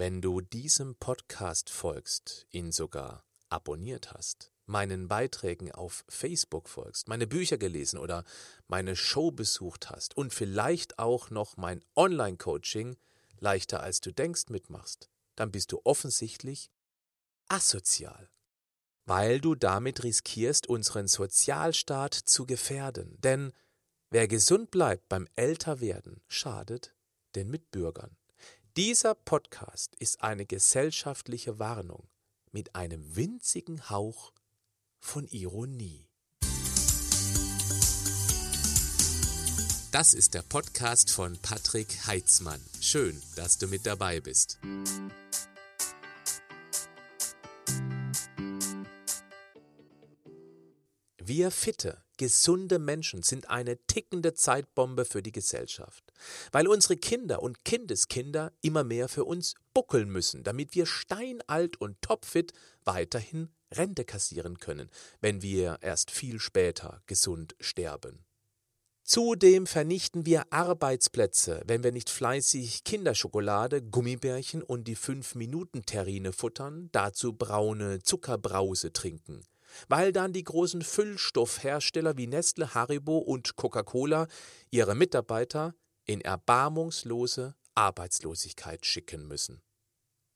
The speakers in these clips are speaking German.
Wenn du diesem Podcast folgst, ihn sogar abonniert hast, meinen Beiträgen auf Facebook folgst, meine Bücher gelesen oder meine Show besucht hast und vielleicht auch noch mein Online-Coaching leichter als du denkst mitmachst, dann bist du offensichtlich asozial, weil du damit riskierst, unseren Sozialstaat zu gefährden. Denn wer gesund bleibt beim Älterwerden, schadet den Mitbürgern. Dieser Podcast ist eine gesellschaftliche Warnung mit einem winzigen Hauch von Ironie. Das ist der Podcast von Patrick Heitzmann. Schön, dass du mit dabei bist. Wir fitte, gesunde Menschen sind eine tickende Zeitbombe für die Gesellschaft, weil unsere Kinder und Kindeskinder immer mehr für uns buckeln müssen, damit wir steinalt und topfit weiterhin Rente kassieren können, wenn wir erst viel später gesund sterben. Zudem vernichten wir Arbeitsplätze, wenn wir nicht fleißig Kinderschokolade, Gummibärchen und die 5-Minuten-Terrine futtern, dazu braune Zuckerbrause trinken weil dann die großen Füllstoffhersteller wie Nestle, Haribo und Coca-Cola ihre Mitarbeiter in erbarmungslose Arbeitslosigkeit schicken müssen.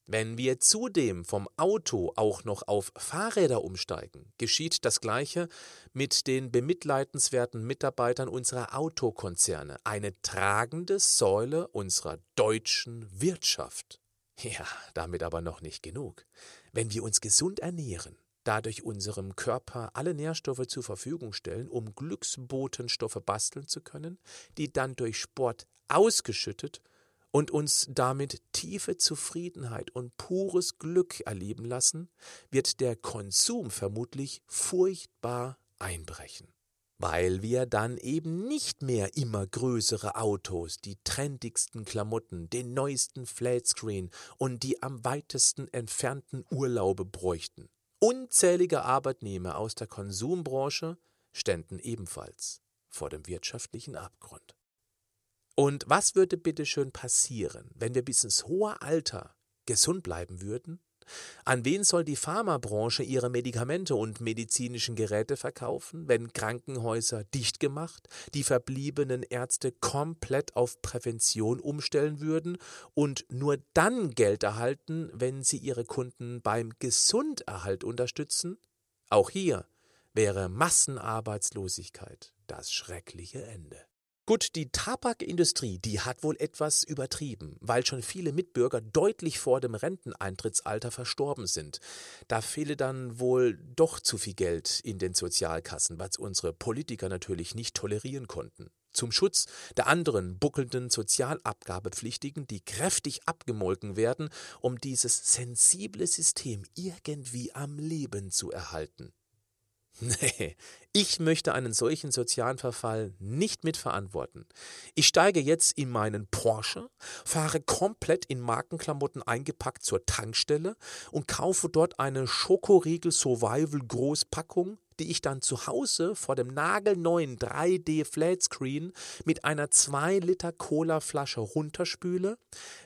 Wenn wir zudem vom Auto auch noch auf Fahrräder umsteigen, geschieht das Gleiche mit den bemitleidenswerten Mitarbeitern unserer Autokonzerne, eine tragende Säule unserer deutschen Wirtschaft. Ja, damit aber noch nicht genug. Wenn wir uns gesund ernähren, dadurch unserem Körper alle Nährstoffe zur Verfügung stellen, um Glücksbotenstoffe basteln zu können, die dann durch Sport ausgeschüttet und uns damit tiefe Zufriedenheit und pures Glück erleben lassen, wird der Konsum vermutlich furchtbar einbrechen. Weil wir dann eben nicht mehr immer größere Autos, die trendigsten Klamotten, den neuesten Flatscreen und die am weitesten entfernten Urlaube bräuchten. Unzählige Arbeitnehmer aus der Konsumbranche ständen ebenfalls vor dem wirtschaftlichen Abgrund. Und was würde bitte schön passieren, wenn wir bis ins hohe Alter gesund bleiben würden an wen soll die Pharmabranche ihre Medikamente und medizinischen Geräte verkaufen, wenn Krankenhäuser dicht gemacht, die verbliebenen Ärzte komplett auf Prävention umstellen würden und nur dann Geld erhalten, wenn sie ihre Kunden beim Gesunderhalt unterstützen? Auch hier wäre Massenarbeitslosigkeit das schreckliche Ende. Gut, die Tabakindustrie, die hat wohl etwas übertrieben, weil schon viele Mitbürger deutlich vor dem Renteneintrittsalter verstorben sind. Da fehle dann wohl doch zu viel Geld in den Sozialkassen, was unsere Politiker natürlich nicht tolerieren konnten. Zum Schutz der anderen buckelnden Sozialabgabepflichtigen, die kräftig abgemolken werden, um dieses sensible System irgendwie am Leben zu erhalten. Nee, ich möchte einen solchen sozialen Verfall nicht mitverantworten. Ich steige jetzt in meinen Porsche, fahre komplett in Markenklamotten eingepackt zur Tankstelle und kaufe dort eine Schokoriegel Survival Großpackung die ich dann zu Hause vor dem nagelneuen 3D Flatscreen mit einer 2 Liter Cola Flasche runterspüle,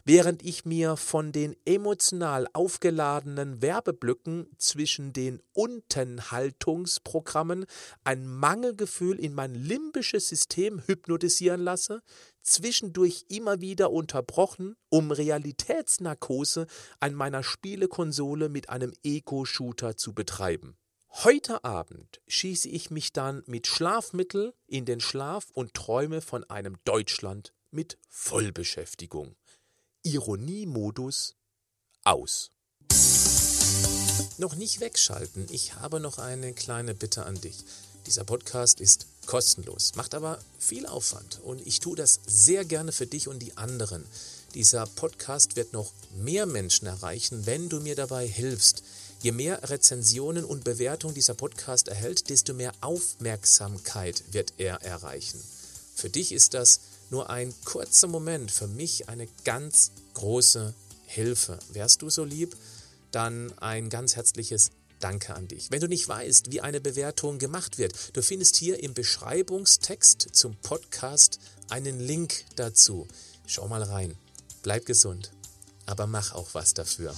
während ich mir von den emotional aufgeladenen Werbeblöcken zwischen den Untenhaltungsprogrammen ein Mangelgefühl in mein limbisches System hypnotisieren lasse, zwischendurch immer wieder unterbrochen, um Realitätsnarkose an meiner Spielekonsole mit einem Eco-Shooter zu betreiben. Heute Abend schieße ich mich dann mit Schlafmittel in den Schlaf und träume von einem Deutschland mit Vollbeschäftigung. Ironiemodus aus. Noch nicht wegschalten, ich habe noch eine kleine Bitte an dich. Dieser Podcast ist kostenlos, macht aber viel Aufwand und ich tue das sehr gerne für dich und die anderen. Dieser Podcast wird noch mehr Menschen erreichen, wenn du mir dabei hilfst. Je mehr Rezensionen und Bewertungen dieser Podcast erhält, desto mehr Aufmerksamkeit wird er erreichen. Für dich ist das nur ein kurzer Moment, für mich eine ganz große Hilfe. Wärst du so lieb, dann ein ganz herzliches Danke an dich. Wenn du nicht weißt, wie eine Bewertung gemacht wird, du findest hier im Beschreibungstext zum Podcast einen Link dazu. Schau mal rein. Bleib gesund. aber mach auch was dafür.